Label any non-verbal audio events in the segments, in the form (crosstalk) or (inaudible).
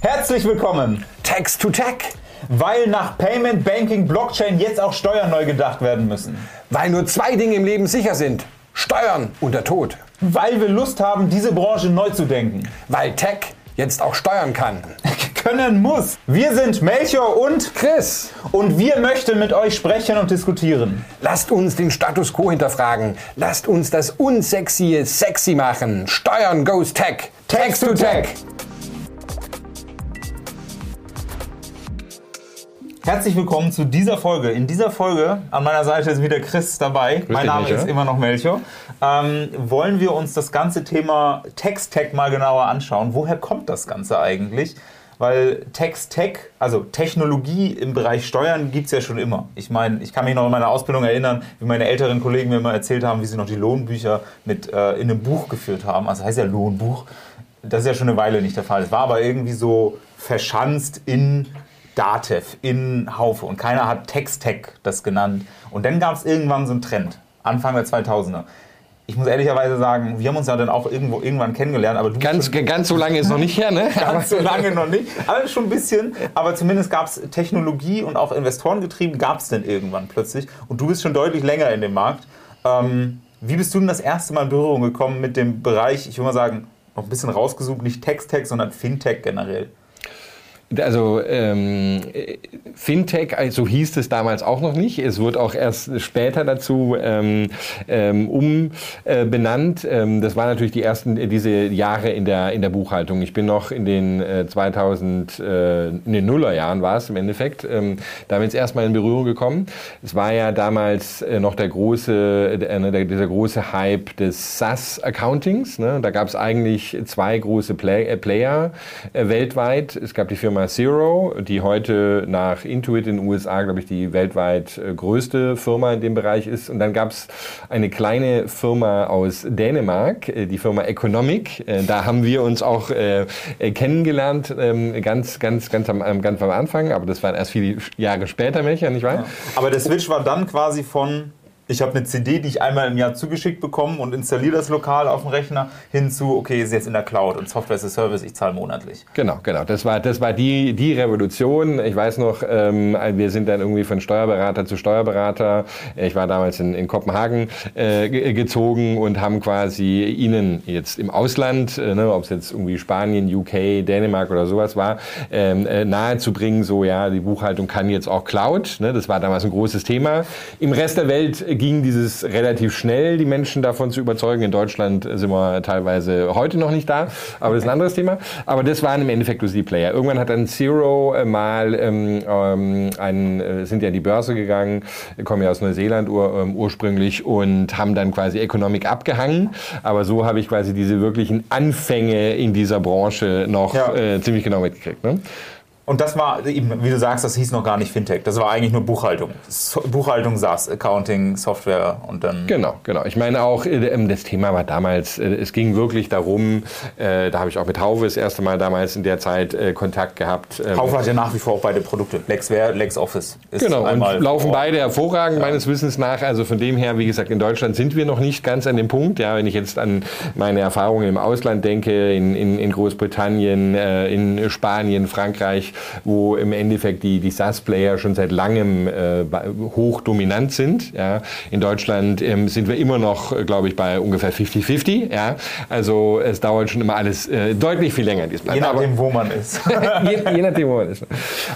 Herzlich willkommen. Text to Tech. Weil nach Payment, Banking, Blockchain jetzt auch Steuern neu gedacht werden müssen. Weil nur zwei Dinge im Leben sicher sind. Steuern und der Tod. Weil wir Lust haben, diese Branche neu zu denken. Weil Tech jetzt auch steuern kann. (laughs) Können muss. Wir sind Melchior und Chris. Und wir möchten mit euch sprechen und diskutieren. Lasst uns den Status quo hinterfragen. Lasst uns das Unsexy sexy machen. Steuern goes Tech. Text to Tech. Herzlich willkommen zu dieser Folge. In dieser Folge, an meiner Seite ist wieder Chris dabei. Grüß mein Name Melchior. ist immer noch Melchior. Ähm, wollen wir uns das ganze Thema Text-Tech mal genauer anschauen. Woher kommt das Ganze eigentlich? Weil Text-Tech, also Technologie im Bereich Steuern, gibt es ja schon immer. Ich meine, ich kann mich noch in meiner Ausbildung erinnern, wie meine älteren Kollegen mir immer erzählt haben, wie sie noch die Lohnbücher mit äh, in einem Buch geführt haben. Also heißt ja Lohnbuch. Das ist ja schon eine Weile nicht der Fall. Es war aber irgendwie so verschanzt in Datev, in Haufe. Und keiner hat Text-Tech das genannt. Und dann gab es irgendwann so einen Trend, Anfang der 2000er. Ich muss ehrlicherweise sagen, wir haben uns ja dann auch irgendwo irgendwann kennengelernt, aber Ganz, ganz so lange ist noch nicht her, ne? (laughs) ganz so lange noch nicht. Aber schon ein bisschen. Aber zumindest gab es Technologie und auch Investorengetrieben gab es dann irgendwann plötzlich. Und du bist schon deutlich länger in dem Markt. Ähm, wie bist du denn das erste Mal in Berührung gekommen mit dem Bereich, ich würde mal sagen, noch ein bisschen rausgesucht, nicht Text-Tech, sondern Fintech generell? Also ähm, Fintech, also hieß es damals auch noch nicht. Es wird auch erst später dazu ähm, ähm, umbenannt. ähm, das waren natürlich die ersten äh, diese Jahre in der in der Buchhaltung. Ich bin noch in den äh, 2000 äh, in den Nullerjahren war es im Endeffekt ähm, damit erstmal in Berührung gekommen. Es war ja damals äh, noch der große äh, ne, der, dieser große Hype des SaaS Accountings. Ne? Da gab es eigentlich zwei große Play äh, Player äh, weltweit. Es gab die Firma Zero, die heute nach Intuit in den USA, glaube ich, die weltweit äh, größte Firma in dem Bereich ist. Und dann gab es eine kleine Firma aus Dänemark, äh, die Firma Economic. Äh, Da haben wir uns auch kennengelernt, ähm, ganz, ganz, ganz am, ganz am Anfang. Aber das war erst viele Jahre später, Melcher, nicht wahr? Aber der Switch war dann quasi von, ich habe eine CD, die ich einmal im Jahr zugeschickt bekomme und installiere das lokal auf dem Rechner, hin zu, okay, ist jetzt in der Cloud und Software as a Service, ich zahle monatlich. Genau, genau. Das war, das war die, die Revolution. Ich weiß noch, ähm, wir sind dann irgendwie von Steuerberater zu Steuerberater. Ich war damals in, in Kopenhagen äh, ge- gezogen und haben quasi Ihnen jetzt im Ausland, äh, ne, ob es jetzt irgendwie Spanien, UK, Dänemark oder sowas war, ähm, äh, nahezubringen, so ja, die Buchhaltung kann jetzt auch Cloud. Ne, das war damals ein großes Thema. Im Rest der Welt ging dieses relativ schnell, die Menschen davon zu überzeugen. In Deutschland sind wir teilweise heute noch nicht da, aber das ist ein anderes Thema. Aber das waren im Endeffekt bloß die Player. Irgendwann hat dann Zero mal ähm, ähm, einen, äh, sind ja in die Börse gegangen, kommen ja aus Neuseeland ur, ähm, ursprünglich und haben dann quasi Economic abgehangen. Aber so habe ich quasi diese wirklichen Anfänge in dieser Branche noch Ja. äh, ziemlich genau mitgekriegt. Ne? Und das war eben, wie du sagst, das hieß noch gar nicht Fintech. Das war eigentlich nur Buchhaltung. So, Buchhaltung, SaaS, Accounting, Software und dann. Genau, genau. Ich meine auch, äh, ähm, das Thema war damals, äh, es ging wirklich darum, äh, da habe ich auch mit Haufe das erste Mal damals in der Zeit Kontakt gehabt. ähm, Haufe hat ja nach wie vor auch beide Produkte. LexWare, LexOffice. Ist Genau, und laufen beide hervorragend meines Wissens nach. Also von dem her, wie gesagt, in Deutschland sind wir noch nicht ganz an dem Punkt. Ja, wenn ich jetzt an meine Erfahrungen im Ausland denke, in, in, in Großbritannien, in Spanien, Frankreich, wo im Endeffekt die, die SaaS-Player schon seit langem äh, hoch dominant sind. Ja. In Deutschland ähm, sind wir immer noch, äh, glaube ich, bei ungefähr 50-50. Ja. Also es dauert schon immer alles äh, deutlich viel länger diesmal. Je Aber- nachdem, wo man ist. (laughs) je, je nachdem, wo man ist.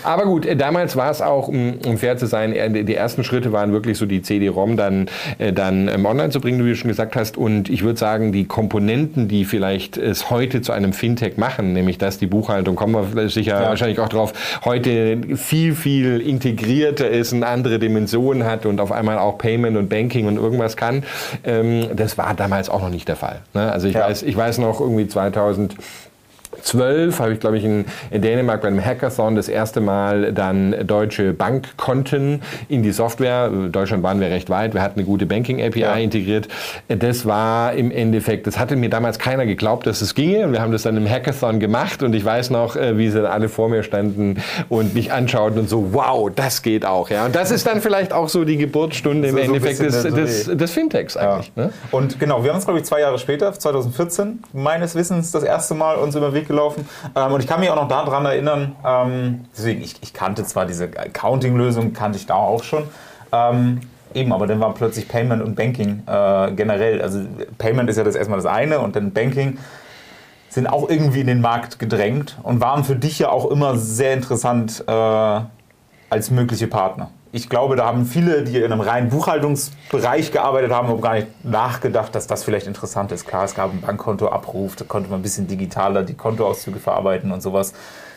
Aber gut, äh, damals war es auch, um, um fair zu sein, äh, die ersten Schritte waren wirklich so die CD-ROM dann, äh, dann ähm, online zu bringen, wie du schon gesagt hast. Und ich würde sagen, die Komponenten, die vielleicht es heute zu einem Fintech machen, nämlich dass die Buchhaltung, kommen wir sicher Ja. wahrscheinlich auch drauf, heute viel, viel integrierter ist, eine andere Dimension hat und auf einmal auch Payment und Banking und irgendwas kann. Ähm, das war damals auch noch nicht der Fall. Ne? Also ich, Ja. weiß, ich weiß noch irgendwie 2000 12 habe ich, glaube ich, in, in Dänemark bei einem Hackathon das erste Mal dann deutsche Bankkonten in die Software. In Deutschland waren wir recht weit. Wir hatten eine gute Banking-API Ja. integriert. Das war im Endeffekt, das hatte mir damals keiner geglaubt, dass es ginge. Und wir haben das dann im Hackathon gemacht. Und ich weiß noch, äh, wie sie alle vor mir standen und mich anschauten und so, wow, das geht auch. Ja. Und das ist dann vielleicht auch so die Geburtsstunde im So- so Endeffekt des, der des, Dreh. des Fintechs eigentlich. Ne? Und genau, wir haben uns, glaube ich, zwei Jahre später, 2014, meines Wissens das erste Mal uns über den Weg gelaufen. Ähm, und ich kann mich auch noch daran erinnern, ähm, deswegen, ich, ich kannte zwar diese Accounting-Lösung, kannte ich da auch schon. Ähm, eben, aber dann war plötzlich Payment und Banking äh, generell. Also Payment ist ja das erstmal das eine und dann Banking sind auch irgendwie in den Markt gedrängt und waren für dich ja auch immer sehr interessant äh, als mögliche Partner. Ich glaube, da haben viele, die in einem reinen Buchhaltungsbereich gearbeitet haben, auch gar nicht nachgedacht, dass das vielleicht interessant ist. Klar, es gab einen Bankkontoabruf, da konnte man ein bisschen digitaler die Kontoauszüge verarbeiten und sowas.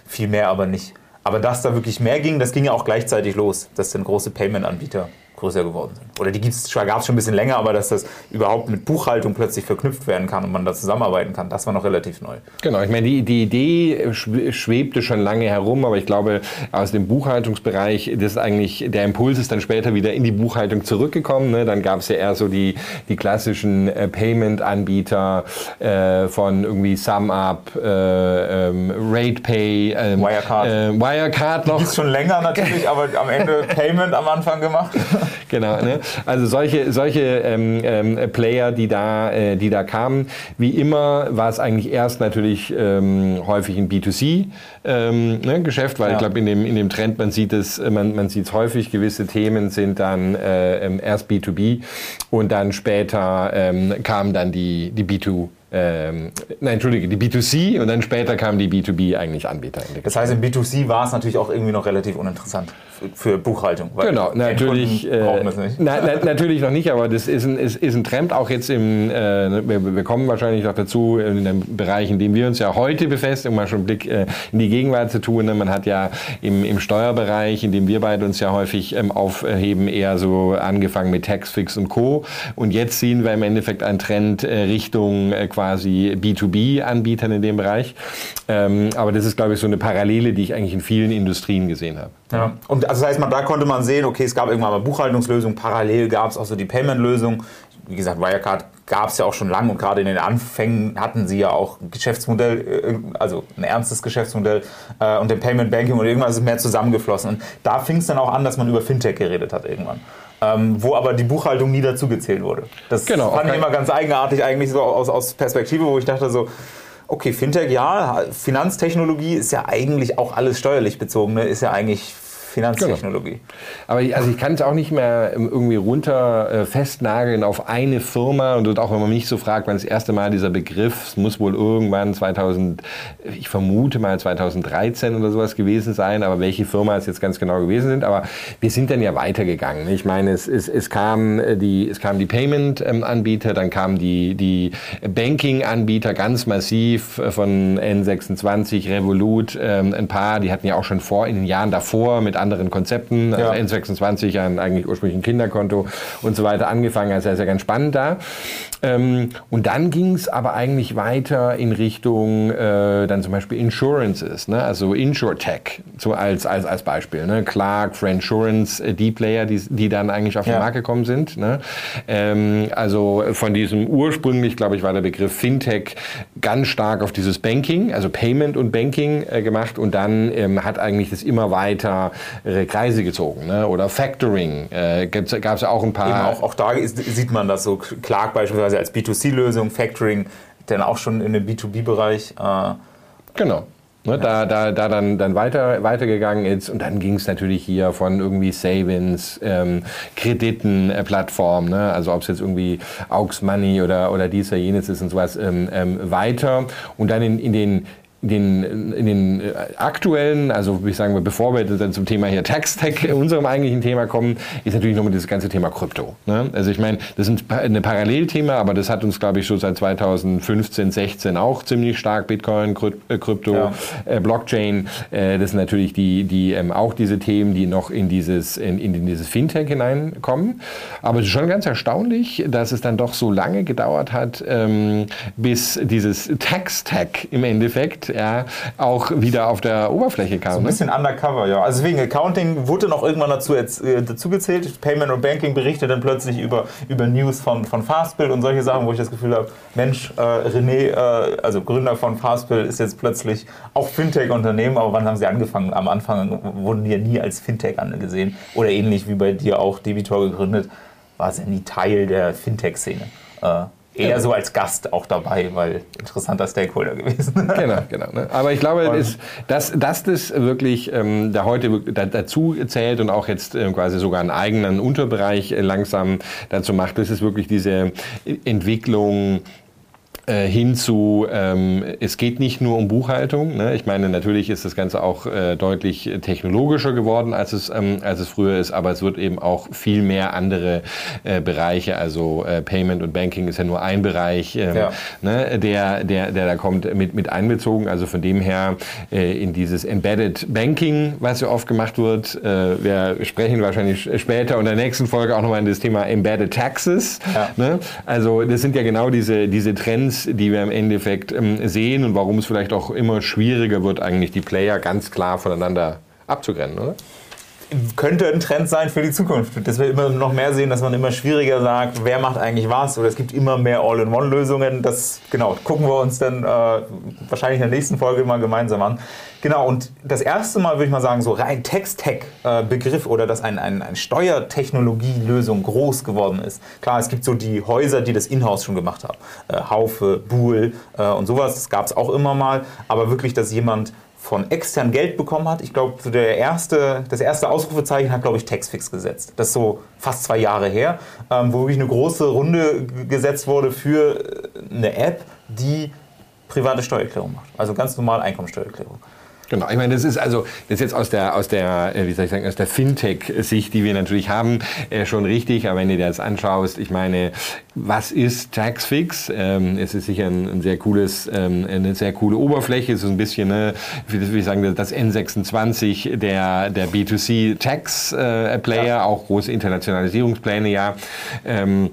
Viel mehr aber nicht. Aber dass da wirklich mehr ging, das ging ja auch gleichzeitig los, dass dann große Payment-Anbieter größer geworden sind. Oder die gab es schon ein bisschen länger, aber dass das überhaupt mit Buchhaltung plötzlich verknüpft werden kann und man da zusammenarbeiten kann, das war noch relativ neu. Genau, ich meine, die, die Idee schwebte schon lange herum, aber ich glaube, aus dem Buchhaltungsbereich, das ist eigentlich, der Impuls ist dann später wieder in die Buchhaltung zurückgekommen. Ne? Dann gab es ja eher so die, die klassischen äh, Payment-Anbieter äh, von irgendwie SumUp, äh, ähm, RatePay, ähm, Wirecard. Äh, Wirecard noch. Die ist schon länger natürlich, (laughs) aber am Ende Payment am Anfang gemacht. (laughs) genau. Ne? Also solche, solche ähm, ähm, Player, die da, äh, die da kamen. Wie immer war es eigentlich erst natürlich ähm, häufig ein B2C ähm, ne, Geschäft, weil ja. ich glaube in dem, in dem Trend man sieht es, man, man sieht es häufig. Gewisse Themen sind dann äh, ähm, erst B2B und dann später ähm, kam dann die die B2 ähm, nein, entschuldige, die B2C und dann später kamen die B2B-eigentlich-Anbieter. Das heißt, im B2C war es natürlich auch irgendwie noch relativ uninteressant für Buchhaltung. genau, natürlich, äh, na, na, natürlich noch nicht, aber das ist ein, ist, ist ein Trend auch jetzt im, äh, wir, wir, kommen wahrscheinlich noch dazu, in dem Bereich, in dem wir uns ja heute befestigen, um mal schon einen Blick äh, in die Gegenwart zu tun. Man hat ja im, im Steuerbereich, in dem wir beide uns ja häufig ähm, aufheben, eher so angefangen mit Taxfix und Co. Und jetzt sehen wir im Endeffekt einen Trend äh, Richtung äh, quasi quasi B2B-Anbietern in dem Bereich. Ähm, aber das ist, glaube ich, so eine Parallele, die ich eigentlich in vielen Industrien gesehen habe. Ja. Und also das heißt, man, da konnte man sehen, okay, es gab irgendwann mal Buchhaltungslösungen, parallel gab es auch so die Payment-Lösung. Wie gesagt, Wirecard gab es ja auch schon lange und gerade in den Anfängen hatten sie ja auch ein Geschäftsmodell, äh, also ein ernstes Geschäftsmodell äh, und den Payment Banking und irgendwann ist es mehr zusammengeflossen. Und da fing es dann auch an, dass man über Fintech geredet hat irgendwann ähm, wo aber die Buchhaltung nie dazugezählt wurde. Das genau, fand ich immer ganz eigenartig eigentlich so aus, aus Perspektive, wo ich dachte so, okay, Fintech, ja, Finanztechnologie ist ja eigentlich auch alles steuerlich bezogen, ne? ist ja eigentlich Finanztechnologie. Genau. Aber ich, also ich kann es auch nicht mehr irgendwie runter äh, festnageln auf eine Firma und auch wenn man mich so fragt, wann das erste Mal dieser Begriff, es muss wohl irgendwann 2000, ich vermute mal 2013 oder sowas gewesen sein, aber welche Firma es jetzt ganz genau gewesen sind, aber wir sind dann ja weitergegangen. Ich meine, es, es, es kam äh, die, es kam die Payment-Anbieter, dann kamen die, die Banking-Anbieter ganz massiv äh, von N26, Revolut, ähm, ein paar, die hatten ja auch schon vor, in den Jahren davor mit anderen Konzepten, also ja. N26 ein eigentlich ursprünglich ein Kinderkonto und so weiter angefangen. Also ist ja ganz spannend da. Ähm, und dann ging es aber eigentlich weiter in Richtung äh, dann zum Beispiel Insurances, ne? also InsurTech so als, als, als Beispiel. Ne? Clark, Friendsurance, äh, die Player, die, die dann eigentlich auf ja. den Markt gekommen sind. Ne? Ähm, also von diesem ursprünglich, glaube ich, war der Begriff Fintech ganz stark auf dieses Banking, also Payment und Banking äh, gemacht und dann ähm, hat eigentlich das immer weiter Kreise gezogen. Ne? Oder Factoring äh, gab es ja auch ein paar. Eben auch, auch da ist, sieht man das so. Clark beispielsweise als B2C-Lösung, Factoring dann auch schon in den B2B-Bereich. Äh, genau. Ne, da, da, da dann, dann weiter, weitergegangen ist und dann ging es natürlich hier von irgendwie Savings, ähm, Krediten, äh, Plattformen, ne? also ob es jetzt irgendwie Aux Money oder, oder dies oder jenes ist und sowas ähm, ähm, weiter und dann in, in den den, in den äh, aktuellen, also wie sagen wir, bevor wir dann zum Thema hier Tax-Tech, (laughs) unserem eigentlichen Thema kommen, ist natürlich nochmal dieses ganze Thema Krypto. Ne? Also ich meine, das ist ein Parallelthema, aber das hat uns, glaube ich, schon seit 2015, 16 auch ziemlich stark Bitcoin, äh, Krypto, ja. äh, Blockchain. Äh, das sind natürlich die, die ähm, auch diese Themen, die noch in dieses, in, in dieses Fintech hineinkommen. Aber es ist schon ganz erstaunlich, dass es dann doch so lange gedauert hat, ähm, bis dieses Tax-Tech im Endeffekt ja, auch wieder auf der Oberfläche kam. So ein ne? bisschen undercover, ja. Also wegen Accounting wurde noch irgendwann dazu, äh, dazu gezählt. Payment und Banking berichtet dann plötzlich über, über News von, von Fastbill und solche Sachen, wo ich das Gefühl habe, Mensch, äh, René, äh, also Gründer von Fastbill, ist jetzt plötzlich auch Fintech-Unternehmen, aber wann haben sie angefangen? Am Anfang wurden die ja nie als Fintech angesehen. Oder ähnlich wie bei dir auch Debitor gegründet, war es ja nie Teil der Fintech-Szene. Äh, eher so als Gast auch dabei, weil interessanter Stakeholder gewesen. (laughs) genau, genau. Ne? Aber ich glaube, ist, dass, dass das wirklich ähm, da heute dazu zählt und auch jetzt äh, quasi sogar einen eigenen Unterbereich äh, langsam dazu macht, das ist wirklich diese Entwicklung äh, hin zu, ähm, es geht nicht nur um Buchhaltung. Ne? Ich meine, natürlich ist das Ganze auch äh, deutlich technologischer geworden, als es, ähm, als es früher ist, aber es wird eben auch viel mehr andere äh, Bereiche, also äh, Payment und Banking ist ja nur ein Bereich, ähm, ja. ne? der, der, der da kommt, mit, mit einbezogen. Also von dem her äh, in dieses Embedded Banking, was ja oft gemacht wird. Äh, wir sprechen wahrscheinlich später in der nächsten Folge auch nochmal in das Thema Embedded Taxes. Ja. Ne? Also das sind ja genau diese, diese Trends, Trends, die wir im Endeffekt ähm, sehen und warum es vielleicht auch immer schwieriger wird, eigentlich die Player ganz klar voneinander abzugrennen, oder? Könnte ein Trend sein für die Zukunft, dass wir immer noch mehr sehen, dass man immer schwieriger sagt, wer macht eigentlich was oder es gibt immer mehr All-in-One-Lösungen. Das genau gucken wir uns dann äh, wahrscheinlich in der nächsten Folge mal gemeinsam an. Genau und das erste Mal würde ich mal sagen, so rein Text-Tech-Begriff oder dass ein, ein, ein Steuertechnologie-Lösung groß geworden ist. Klar, es gibt so die Häuser, die das Inhouse schon gemacht haben, äh, Haufe, Buhl äh, und sowas. Das gab es auch immer mal, aber wirklich, dass jemand von extern Geld bekommen hat. Ich glaube, erste, das erste Ausrufezeichen hat, glaube ich, Textfix gesetzt. Das ist so fast zwei Jahre her, ähm, wo wirklich eine große Runde gesetzt wurde für äh, eine App, die private Steuererklärung macht. Also ganz normal Einkommensteuererklärung. Genau, ich meine, das ist also das ist jetzt aus der aus der äh, wie soll ich sagen aus der Fintech-Sicht, die wir natürlich haben, äh, schon richtig. Aber wenn du dir das anschaust, ich meine, was ist Taxfix? Ähm, es ist sicher ein, ein sehr cooles, ähm, eine sehr coole Oberfläche. Es ist ein bisschen, ne, wie, wie sagen das N26 der der B2C Tax äh, Player, ja. auch große Internationalisierungspläne, ja. Ähm,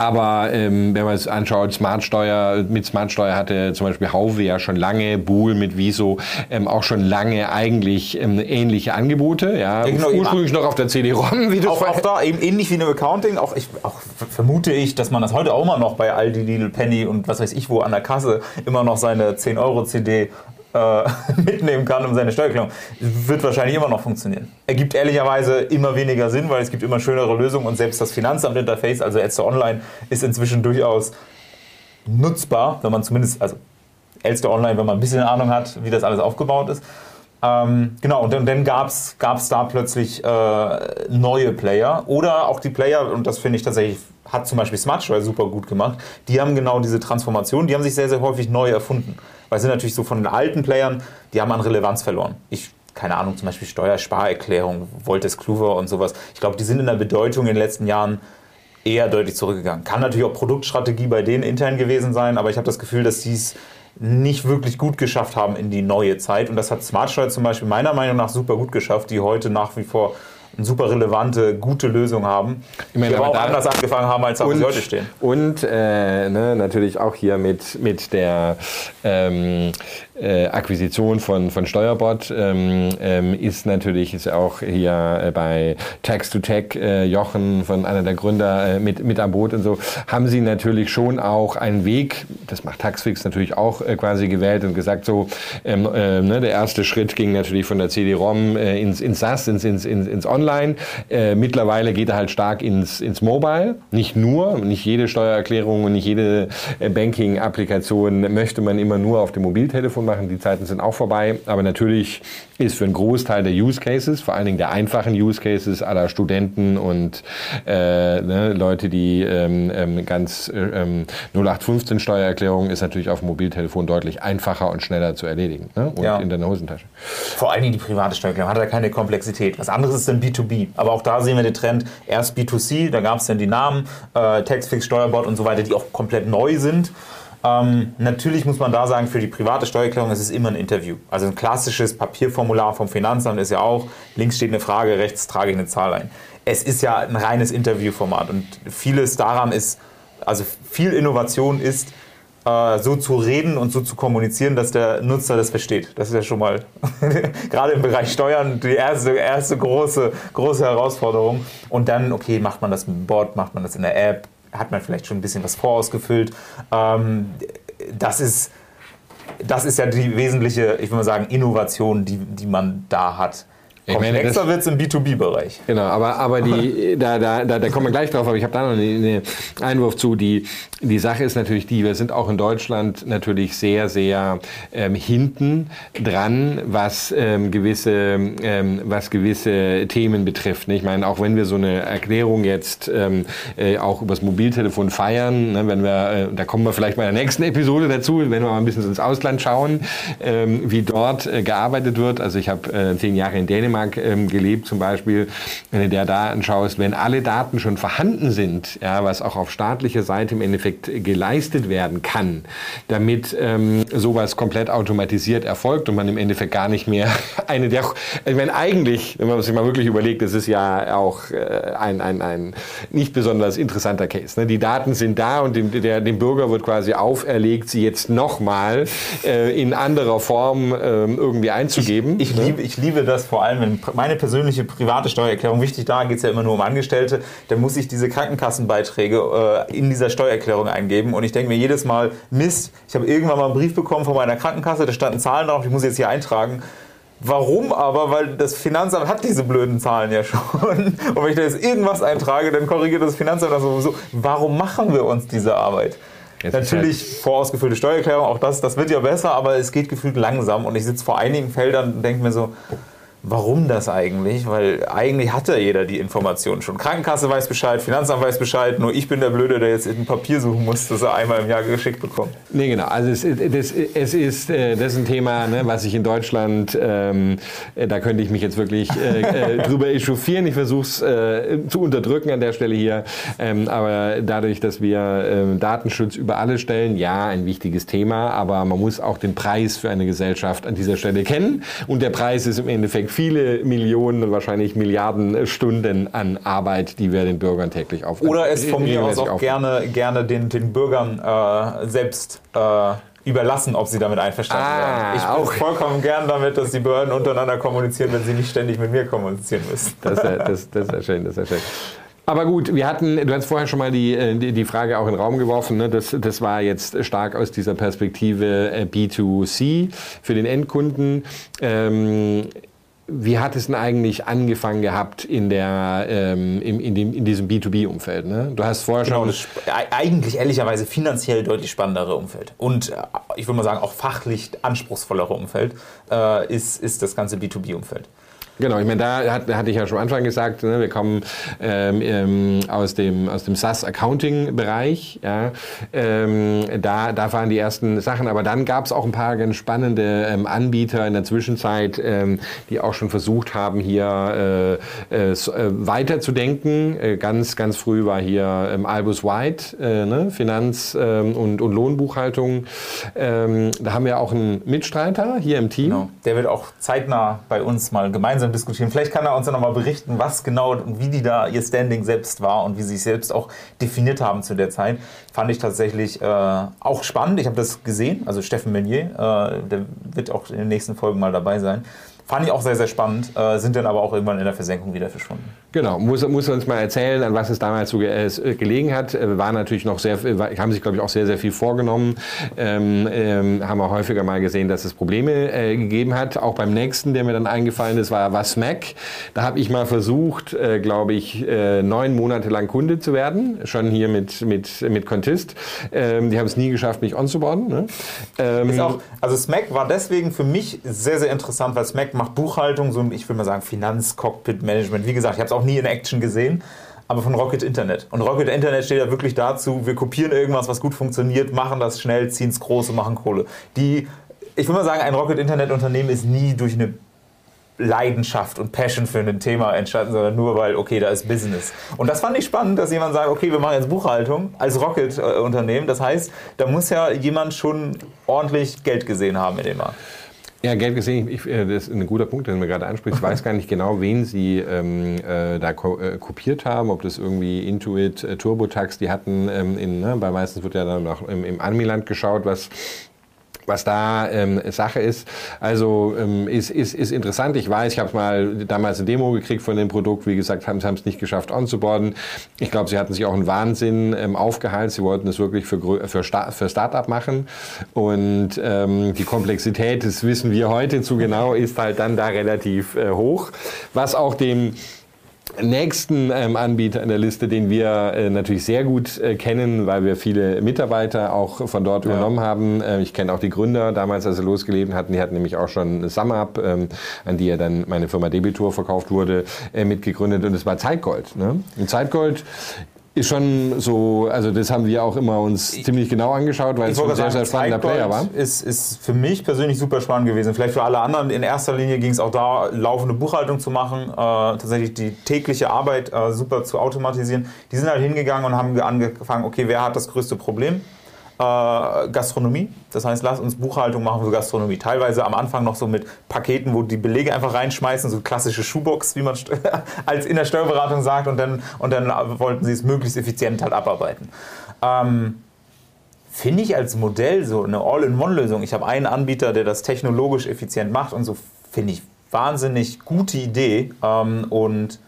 aber ähm, wenn man es anschaut, Smartsteuer, mit Smartsteuer hatte zum Beispiel Hauwe ja schon lange, Buhl mit Wieso ähm, auch schon lange eigentlich ähm, ähnliche Angebote. Ja, genau, ursprünglich noch auf der CD-ROM, wie du auch, auch da eben ähnlich wie im Accounting. Auch, ich, auch vermute ich, dass man das heute auch immer noch bei Aldi, Lidl, Penny und was weiß ich wo an der Kasse immer noch seine 10 Euro CD äh, (laughs) mitnehmen kann, um seine Steuererklärung. Wird wahrscheinlich immer noch funktionieren. Ergibt ehrlicherweise immer weniger Sinn, weil es gibt immer schönere Lösungen und selbst das Finanzamt-Interface, also Elster Online, ist inzwischen durchaus nutzbar, wenn man zumindest, also Elster Online, wenn man ein bisschen Ahnung hat, wie das alles aufgebaut ist. Ähm, genau, und dann, dann gab es da plötzlich äh, neue Player oder auch die Player, und das finde ich tatsächlich, hat zum Beispiel Smartsteuer super gut gemacht, die haben genau diese Transformation, die haben sich sehr, sehr häufig neu erfunden. Weil es sind natürlich so von den alten Playern, die haben an Relevanz verloren. Ich, keine Ahnung, zum Beispiel Steuersparerklärung, Voltes Kluwer und sowas. Ich glaube, die sind in der Bedeutung in den letzten Jahren eher deutlich zurückgegangen. Kann natürlich auch Produktstrategie bei denen intern gewesen sein, aber ich habe das Gefühl, dass sie es nicht wirklich gut geschafft haben in die neue Zeit. Und das hat Smartsteuer zum Beispiel meiner Meinung nach super gut geschafft, die heute nach wie vor eine super relevante, gute Lösung haben, ich meine, die aber auch anders angefangen haben, als und, sie heute stehen. Und äh, ne, natürlich auch hier mit, mit der ähm, äh, Akquisition von, von Steuerbot ähm, ähm, ist natürlich ist auch hier äh, bei Tax to Tech äh, Jochen von einer der Gründer äh, mit, mit am Boot und so, haben sie natürlich schon auch einen Weg, das macht Taxfix natürlich auch äh, quasi gewählt und gesagt so, ähm, äh, ne, der erste Schritt ging natürlich von der CD-ROM ins, ins SaaS, ins, ins, ins, ins Online. Mittlerweile geht er halt stark ins, ins Mobile. Nicht nur, nicht jede Steuererklärung und nicht jede Banking-Applikation möchte man immer nur auf dem Mobiltelefon machen. Die Zeiten sind auch vorbei. Aber natürlich ist für einen Großteil der Use Cases, vor allen Dingen der einfachen Use Cases aller Studenten und äh, ne, Leute, die ähm, ähm, ganz äh, 0815 ähm, Steuererklärung ist natürlich auf dem Mobiltelefon deutlich einfacher und schneller zu erledigen ne? und ja. in deiner Hosentasche. Vor allen Dingen die private Steuererklärung hat ja keine Komplexität. Was anderes ist dann B2B. Aber auch da sehen wir den Trend, erst B2C, da gab es dann die Namen, äh, Taxfix, Steuerbot und so weiter, die auch komplett neu sind. Ähm, natürlich muss man da sagen, für die private Steuererklärung ist es immer ein Interview. Also ein klassisches Papierformular vom Finanzamt ist ja auch, links steht eine Frage, rechts trage ich eine Zahl ein. Es ist ja ein reines Interviewformat und vieles daran ist, also viel Innovation ist, äh, so zu reden und so zu kommunizieren, dass der Nutzer das versteht. Das ist ja schon mal (laughs) gerade im Bereich Steuern die erste, erste große, große Herausforderung. Und dann, okay, macht man das mit dem Bot, macht man das in der App, hat man vielleicht schon ein bisschen was vorausgefüllt. Ähm, das ist das ist ja die wesentliche, ich würde mal sagen, Innovation, die, die man da hat. Komplexer wird es im B2B-Bereich. Genau, aber, aber die, (laughs) da, da, da, da kommen wir gleich drauf, aber ich habe da noch einen Einwurf zu. Die, die Sache ist natürlich die, wir sind auch in Deutschland natürlich sehr, sehr ähm, hinten dran, was, ähm, gewisse, ähm, was gewisse Themen betrifft. Ne? Ich meine, auch wenn wir so eine Erklärung jetzt ähm, äh, auch übers Mobiltelefon feiern, ne? wenn wir, äh, da kommen wir vielleicht mal in der nächsten Episode dazu, wenn wir mal ein bisschen ins Ausland schauen, ähm, wie dort äh, gearbeitet wird. Also ich habe äh, zehn Jahre in Dänemark Dänemark ähm, gelebt zum Beispiel, wenn du dir da anschaust, wenn alle Daten schon vorhanden sind, ja, was auch auf staatlicher Seite im Endeffekt geleistet werden kann, damit ähm, sowas komplett automatisiert erfolgt und man im Endeffekt gar nicht mehr (laughs) eine der, ich meine eigentlich, wenn man sich mal wirklich überlegt, das ist ja auch äh, ein, ein, ein nicht besonders interessanter Case. Ne? Die Daten sind da und dem, der, dem Bürger wird quasi auferlegt, sie jetzt nochmal äh, in anderer Form äh, irgendwie einzugeben. Ich, ich, ne? liebe, ich liebe das vor allem, wenn meine persönliche private Steuererklärung, wichtig, da geht es ja immer nur um Angestellte, dann muss ich diese Krankenkassenbeiträge äh, in dieser Steuererklärung eingeben. Und ich denke mir jedes Mal, Mist, ich habe irgendwann mal einen Brief bekommen von meiner Krankenkasse, da standen Zahlen drauf, die muss ich jetzt hier eintragen. Warum aber? Weil das Finanzamt hat diese blöden Zahlen ja (laughs) schon. Und wenn ich da jetzt irgendwas eintrage, dann korrigiert das Finanzamt das sowieso. Warum machen wir uns diese Arbeit? Jetzt Natürlich halt vorausgefüllte Steuererklärung, auch das, das wird ja besser, aber es geht gefühlt langsam. Und ich sitze vor einigen Feldern und denke mir so, Warum das eigentlich? Weil eigentlich hat ja jeder die Informationen schon. Krankenkasse weiß Bescheid, Finanzamt weiß Bescheid, nur ich bin der Blöde, der jetzt ein Papier suchen muss, das er einmal im Jahr geschickt bekommt. Nee, genau. Also es, das, es ist, äh, das ist ein Thema, ne, was ich in Deutschland, ähm, äh, da könnte ich mich jetzt wirklich äh, äh (laughs) drüber echauffieren. Ich versuche es äh, zu unterdrücken an der Stelle hier. Ähm, aber dadurch, dass wir äh, Datenschutz über alle stellen, ja, ein wichtiges Thema, aber man muss auch den Preis für eine Gesellschaft an dieser Stelle kennen. Und der Preis ist im Endeffekt viele Millionen und wahrscheinlich Milliarden Stunden an Arbeit, die wir den Bürgern täglich auf. Oder es von mir aus auch gerne, gerne den, den Bürgern äh, selbst äh, überlassen, ob sie damit einverstanden ah, werden. Ich bin auch. vollkommen gern damit, dass die Behörden untereinander kommunizieren, wenn sie nicht ständig mit mir kommunizieren müssen. Das, das, das ist ja schön, das ist ja schön. Aber gut, wir hatten, du hast vorher schon mal die, äh, die, die Frage auch in den Raum geworfen. Ne? Das, das war jetzt stark aus dieser Perspektive äh, B2C für den Endkunden. Ähm, wie hat es denn eigentlich angefangen gehabt in, der, ähm, in, in, dem, in diesem B2B-Umfeld? Ne? Du hast vorher genau, schon... eigentlich ehrlicherweise finanziell deutlich spannendere Umfeld. Und äh, ich würde mal sagen, auch fachlich anspruchsvollere Umfeld äh, ist, ist das ganze B2B-Umfeld. Genau, ich meine, da hat, hatte ich ja schon am Anfang gesagt, ne, wir kommen ähm, ähm, aus dem, aus dem SaaS-Accounting-Bereich. Ja, ähm, da, da waren die ersten Sachen, aber dann gab es auch ein paar ganz spannende ähm, Anbieter in der Zwischenzeit, ähm, die auch schon versucht haben, hier äh, äh, äh weiterzudenken. Äh, ganz, ganz früh war hier ähm, Albus White, äh, ne, Finanz- und, und Lohnbuchhaltung. Da haben wir auch einen Mitstreiter hier im Team. Genau. Der wird auch zeitnah bei uns mal gemeinsam diskutieren. Vielleicht kann er uns ja nochmal berichten, was genau und wie die da ihr Standing selbst war und wie sie sich selbst auch definiert haben zu der Zeit. Fand ich tatsächlich äh, auch spannend. Ich habe das gesehen, also Steffen Meunier, äh, der wird auch in den nächsten Folgen mal dabei sein. Fand ich auch sehr, sehr spannend, äh, sind dann aber auch irgendwann in der Versenkung wieder verschwunden. Genau, muss, muss uns mal erzählen, an was es damals so ge äh, gelegen hat. Äh, war natürlich noch sehr, haben sich, glaube ich, auch sehr, sehr viel vorgenommen. Ähm, ähm, haben wir häufiger mal gesehen, dass es Probleme äh, gegeben hat. Auch beim nächsten, der mir dann eingefallen ist, war was Mac. Da habe ich mal versucht, äh, glaube ich, äh, neun Monate lang Kunde zu werden. Schon hier mit, mit, mit Contist. Ähm, die haben es nie geschafft, mich onzuboarden. Ne? Ähm, auch, also Smack war deswegen für mich sehr, sehr interessant, weil Smack macht Buchhaltung, so ich würde mal sagen Finanzcockpit-Management. Wie gesagt, ich habe es auch nie in Action gesehen, aber von Rocket Internet. Und Rocket Internet steht ja wirklich dazu, wir kopieren irgendwas, was gut funktioniert, machen das schnell, ziehen es groß und machen Kohle. Die, ich würde mal sagen, ein Rocket Internet Unternehmen ist nie durch eine Leidenschaft und Passion für ein Thema entstanden, sondern nur weil, okay, da ist Business. Und das fand ich spannend, dass jemand sagt, okay, wir machen jetzt Buchhaltung als Rocket-Unternehmen. Das heißt, da muss ja jemand schon ordentlich Geld gesehen haben in dem Markt. Ja, Geld gesehen, ich, äh, das ist ein guter Punkt, den du gerade ansprichst. Ich weiß gar nicht genau, wen sie ähm, äh, da ko äh, kopiert haben, ob das irgendwie Intuit, äh, TurboTax, die hatten, ähm, in, ne, bei meistens wird ja dann noch im, im Anmiland geschaut, was was da ähm, Sache ist. Also ähm, ist, ist, ist interessant. Ich weiß, ich habe mal damals eine Demo gekriegt von dem Produkt. Wie gesagt, haben sie es nicht geschafft onzuboarden. Ich glaube, sie hatten sich auch einen Wahnsinn ähm, aufgehalten. Sie wollten es wirklich für, für, Sta für Startup machen. Und ähm, die Komplexität, das wissen wir heute zu genau, ist halt dann da relativ äh, hoch. Was auch dem nächsten ähm, Anbieter in der Liste, den wir äh, natürlich sehr gut äh, kennen, weil wir viele Mitarbeiter auch von dort ja. übernommen haben. Äh, ich kenne auch die Gründer damals, als sie losgelebt hatten. Die hatten nämlich auch schon SumUp, ähm, an die ja dann meine Firma Debitur verkauft wurde, äh, mitgegründet. Und es war Zeitgold. Ne? Und Zeitgold ist schon so, also das haben wir auch immer uns ziemlich genau angeschaut, weil es ein sehr, sehr spannender Player war. Ist, ist für mich persönlich super spannend gewesen. Vielleicht für alle anderen. In erster Linie ging es auch da, laufende Buchhaltung zu machen, äh, tatsächlich die tägliche Arbeit äh, super zu automatisieren. Die sind halt hingegangen und haben angefangen, okay, wer hat das größte Problem? Äh, Gastronomie. Das heißt, lass uns Buchhaltung machen für Gastronomie. Teilweise am Anfang noch so mit Paketen, wo die Belege einfach reinschmeißen, so klassische Schuhbox, wie man (laughs) als in der Steuerberatung sagt, und dann, und dann wollten sie es möglichst effizient halt abarbeiten. Ähm, Finde ich als Modell so eine All-in-One-Lösung. Ich habe einen Anbieter, der das technologisch effizient macht und so finde ich wahnsinnig gute Idee. Ähm, und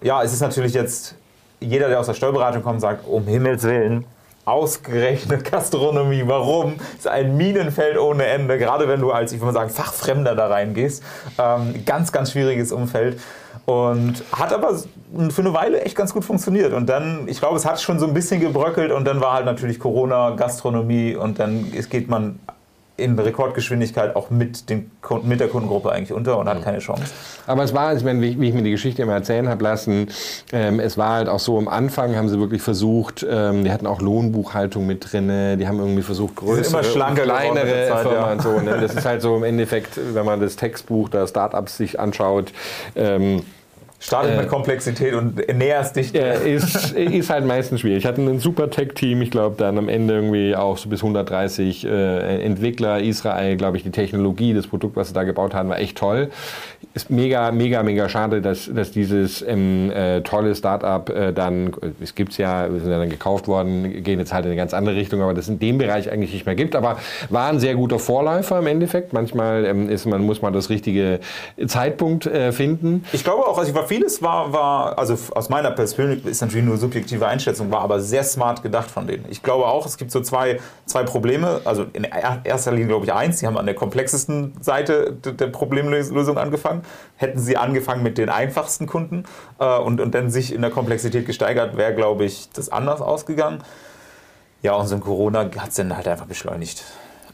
ja, es ist natürlich jetzt, jeder, der aus der Steuerberatung kommt, sagt, um Himmels Willen, Ausgerechnet Gastronomie. Warum? Ist ein Minenfeld ohne Ende. Gerade wenn du als, ich würde mal sagen, Fachfremder da reingehst. Ähm, ganz, ganz schwieriges Umfeld. Und hat aber für eine Weile echt ganz gut funktioniert. Und dann, ich glaube, es hat schon so ein bisschen gebröckelt und dann war halt natürlich Corona, Gastronomie und dann geht man in Rekordgeschwindigkeit auch mit, den, mit der Kundengruppe eigentlich unter und hat mhm. keine Chance. Aber es war, ich meine, wie, ich mir die Geschichte immer erzählen habe lassen, ähm, es war halt auch so, am Anfang haben sie wirklich versucht, ähm, die hatten auch Lohnbuchhaltung mit drin, die haben irgendwie versucht, größere, kleinere Zeit, Firmen ja. und so. Ne? Das ist halt so im (laughs) Endeffekt, wenn man das Textbuch der Startups sich anschaut, ähm, Startet äh, mit Komplexität und näherst dich. Äh, ist, ist halt meistens schwierig. Ich hatte ein super Tech-Team, ich glaube dann am Ende irgendwie auch so bis 130 äh, Entwickler. Israel, glaube ich, die Technologie, das Produkt, was sie da gebaut haben, war echt toll. Ist mega, mega, mega schade, dass, dass dieses ähm, äh, tolle Startup äh, dann, es gibt es ja, wir sind ja dann gekauft worden, gehen jetzt halt in eine ganz andere Richtung, aber das in dem Bereich eigentlich nicht mehr gibt. Aber war ein sehr guter Vorläufer im Endeffekt. Manchmal ähm, ist man, muss man das richtige Zeitpunkt äh, finden. Ich glaube auch, also ich war vieles war, war, also aus meiner Perspektive ist natürlich nur subjektive Einschätzung, war aber sehr smart gedacht von denen. Ich glaube auch, es gibt so zwei, zwei Probleme. Also in erster Linie glaube ich eins, sie haben an der komplexesten Seite der Problemlösung angefangen. Hätten sie angefangen mit den einfachsten Kunden äh, und, und dann sich in der Komplexität gesteigert, wäre, glaube ich, das anders ausgegangen. Ja, und so ein Corona hat es dann halt einfach beschleunigt.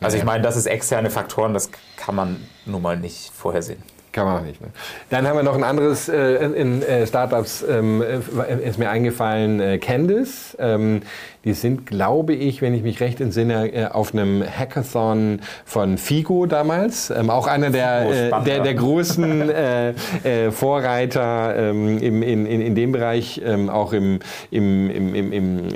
Also ich meine, das ist externe Faktoren, das kann man nun mal nicht vorhersehen. Kann man auch nicht. Ne? Dann haben wir noch ein anderes äh, in äh, Startups, ähm, äh, ist mir eingefallen, äh, Candice. Ähm, die sind, glaube ich, wenn ich mich recht entsinne, äh, auf einem Hackathon von Figo damals. Ähm, auch einer der, äh, der, der, großen (laughs) äh, Vorreiter ähm, im, in, in, in dem Bereich, ähm, auch im, im, im, im, im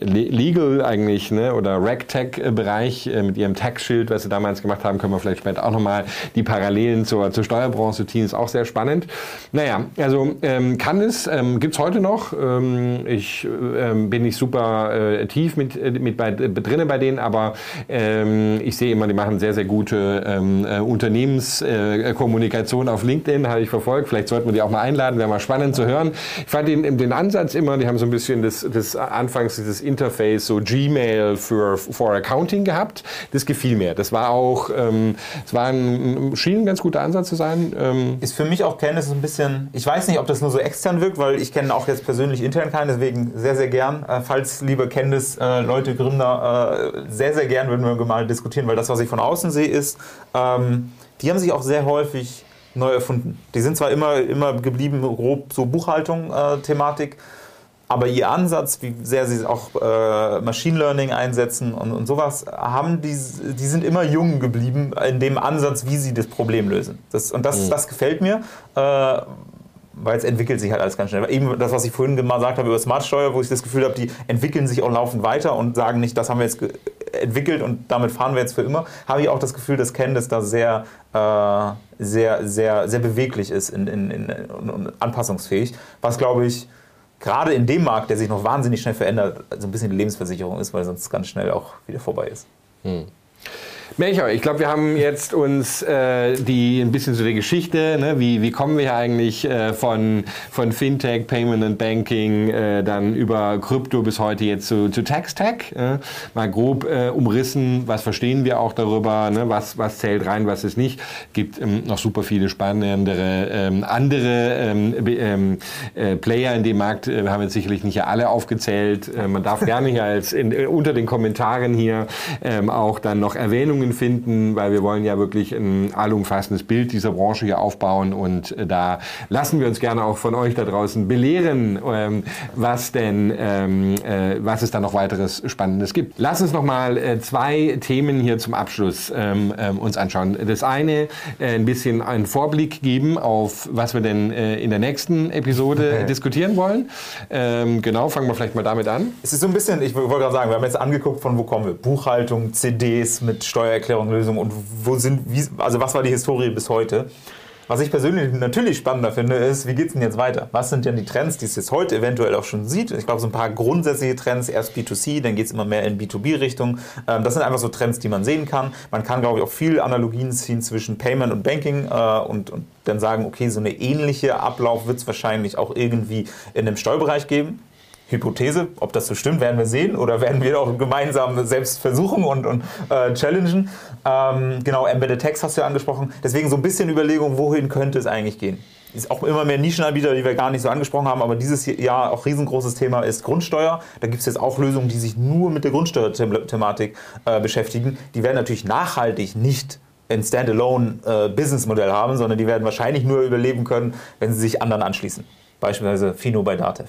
Legal eigentlich ne? oder RegTech-Bereich mit ihrem Tax-Schild, was sie damals gemacht haben, können wir vielleicht später auch nochmal die Parallelen zur, zur Steuerbranche ziehen, ist auch sehr spannend. Naja, also ähm, kann es, ähm, gibt es heute noch. Ähm, ich ähm, bin nicht super äh, tief mit, äh, mit bei, äh, drinnen bei denen, aber ähm, ich sehe immer, die machen sehr, sehr gute ähm, äh, Unternehmenskommunikation äh, auf LinkedIn, habe ich verfolgt. Vielleicht sollten wir die auch mal einladen, wäre mal spannend zu hören. Ich fand den, den Ansatz immer, die haben so ein bisschen das, das anfangs dieses Interface, so Gmail für for Accounting gehabt. Das gefiel mir. Das war auch, es war ein, schien ein ganz guter Ansatz zu sein. Ähm ist für mich auch Kenntnis ein bisschen, ich weiß nicht, ob das nur so extern wirkt, weil ich kenne auch jetzt persönlich intern keinen, deswegen sehr, sehr gern. Äh, falls, liebe Endes äh, Leute, Gründer, äh, sehr, sehr gern würden wir mal diskutieren, weil das, was ich von außen sehe, ist, ähm, die haben sich auch sehr häufig neu erfunden. Die sind zwar immer, immer geblieben, grob so Buchhaltung-Thematik, äh, aber ihr Ansatz, wie sehr sie auch äh, Machine Learning einsetzen und, und sowas, haben die, die sind immer jung geblieben in dem Ansatz, wie sie das Problem lösen. Das, und das, mhm. das gefällt mir, äh, weil es entwickelt sich halt alles ganz schnell. Eben das, was ich vorhin gesagt habe über Smartsteuer, wo ich das Gefühl habe, die entwickeln sich auch laufend weiter und sagen nicht, das haben wir jetzt entwickelt und damit fahren wir jetzt für immer, habe ich auch das Gefühl, dass Candice da sehr, äh, sehr, sehr, sehr beweglich ist und in, in, in, anpassungsfähig, was glaube ich gerade in dem Markt, der sich noch wahnsinnig schnell verändert, so ein bisschen die Lebensversicherung ist, weil sonst ganz schnell auch wieder vorbei ist. Hm. Melchior, ich glaube, wir haben jetzt uns äh, die ein bisschen so die Geschichte, ne, wie, wie kommen wir eigentlich äh, von, von Fintech, Payment and Banking, äh, dann über Krypto bis heute jetzt zu, zu Tax-Tech, äh, mal grob äh, umrissen, was verstehen wir auch darüber, ne, was, was zählt rein, was ist nicht. Gibt ähm, noch super viele spannendere ähm, andere ähm, ähm äh, Player in dem Markt, wir haben jetzt sicherlich nicht alle aufgezählt. man darf gerne hier als in, unter den Kommentaren hier ähm, auch dann noch Erwähnungen Lösungen finden, weil wir wollen ja wirklich ein allumfassendes Bild dieser Branche hier aufbauen und äh, da lassen wir uns gerne auch von euch da draußen belehren, ähm, was denn, ähm, äh, was es da noch weiteres Spannendes gibt. Lass uns noch mal äh, zwei Themen hier zum Abschluss ähm, uns anschauen. Das eine, ein bisschen einen Vorblick geben auf, was wir denn in der nächsten Episode diskutieren wollen. genau, fangen wir vielleicht mal damit an. Es ist so ein bisschen, ich wollte gerade sagen, wir haben jetzt angeguckt, von wo kommen wir. Buchhaltung, CDs mit Steuer Steuererklärung, Lösung und wo sind, wie, also was war die Historie bis heute? Was ich persönlich natürlich spannender finde, ist, wie geht es denn jetzt weiter? Was sind denn die Trends, die es jetzt heute eventuell auch schon sieht? Ich glaube, so ein paar grundsätzliche Trends, erst B2C, dann geht es immer mehr in B2B-Richtung. Ähm, das sind einfach so Trends, die man sehen kann. Man kann, glaube ich, auch viel Analogien ziehen zwischen Payment und Banking äh, und, und dann sagen, okay, so eine ähnliche Ablauf wird es wahrscheinlich auch irgendwie in dem Steuerbereich geben. Hypothese. Ob das so stimmt, werden wir sehen oder (laughs) werden wir auch gemeinsam selbst versuchen und, und äh, challengen. Ähm, genau, Embedded Text hast du ja angesprochen. Deswegen so ein bisschen Überlegung, wohin könnte es eigentlich gehen. Ist auch immer mehr Nischenanbieter, die wir gar nicht so angesprochen haben, aber dieses Jahr auch riesengroßes Thema ist Grundsteuer. Da gibt es jetzt auch Lösungen, die sich nur mit der Grundsteuerthematik äh, beschäftigen. Die werden natürlich nachhaltig nicht ein Standalone-Businessmodell äh, haben, sondern die werden wahrscheinlich nur überleben können, wenn sie sich anderen anschließen. Beispielsweise Fino bei Datev.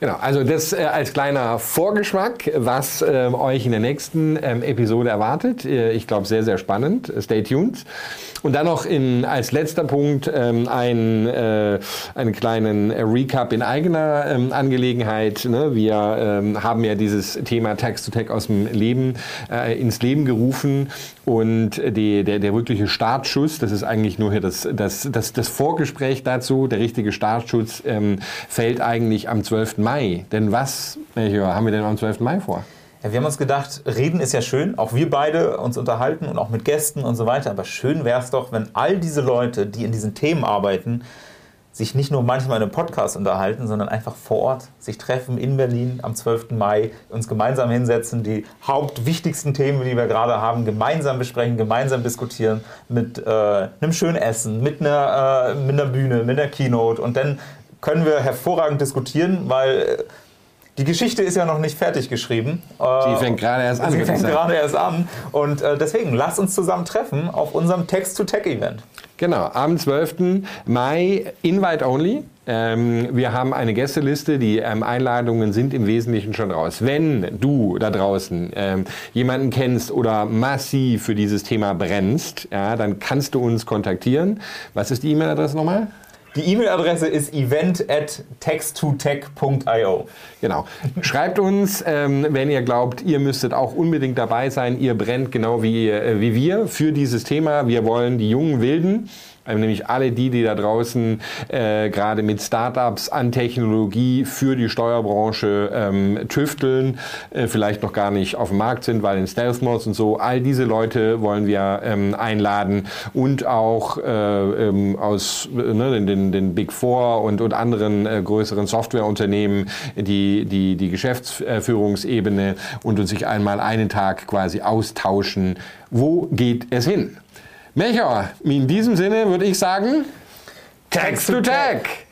Genau, also das äh, als kleiner Vorgeschmack, was äh, euch in der nächsten ähm, Episode erwartet. Äh, ich glaube, sehr, sehr spannend. Stay tuned. Und dann noch in, als letzter Punkt ähm, ein, äh, einen kleinen Recap in eigener ähm, Angelegenheit. Ne? Wir ähm, haben ja dieses Thema Tax-to-Tech aus dem Leben äh, ins Leben gerufen und die, der, der wirkliche Startschuss, das ist eigentlich nur hier das, das, das, das Vorgespräch dazu, der richtige Startschuss ähm, fällt eigentlich am 12. Mai. Denn was, Melchior, haben wir denn am 12. Mai vor? Ja, wir haben uns gedacht, reden ist ja schön, auch wir beide uns unterhalten und auch mit Gästen und so weiter, aber schön wäre es doch, wenn all diese Leute, die in diesen Themen arbeiten, sich nicht nur manchmal in einem Podcast unterhalten, sondern einfach vor Ort sich treffen in Berlin am 12. Mai, uns gemeinsam hinsetzen, die hauptwichtigsten Themen, die wir gerade haben, gemeinsam besprechen, gemeinsam diskutieren mit äh, einem schönen Essen, mit einer, äh, mit einer Bühne, mit einer Keynote und dann können wir hervorragend diskutieren, weil die Geschichte ist ja noch nicht fertig geschrieben. Die fängt gerade erst an. Sie fängt gerade erst an. Und äh, deswegen, lasst uns zusammen treffen auf unserem Text-to-Tech-Event. Genau, am 12. Mai, Invite Only. Ähm, wir haben eine Gästeliste, die ähm, Einladungen sind im Wesentlichen schon raus. Wenn du da draußen ähm, jemanden kennst oder massiv für dieses Thema brennst, ja, dann kannst du uns kontaktieren. Was ist die E-Mail-Adresse nochmal? Die E-Mail-Adresse ist event at text2tech.io. Genau. Schreibt uns, ähm, wenn ihr glaubt, ihr müsstet auch unbedingt dabei sein. Ihr brennt genau wie, äh, wie wir für dieses Thema. Wir wollen die jungen Wilden nämlich alle die, die da draußen äh, gerade mit Startups an Technologie für die Steuerbranche ähm, tüfteln, äh, vielleicht noch gar nicht auf dem Markt sind, weil in Stealth Mods und so, all diese Leute wollen wir ähm, einladen und auch äh, ähm, aus ne, den, den, Big Four und, und anderen äh, größeren Softwareunternehmen die, die, die Geschäftsführungsebene und uns sich einmal einen Tag quasi austauschen. Wo geht es hin? Melchior, in diesem Sinne würde ich sagen, Text to Tech!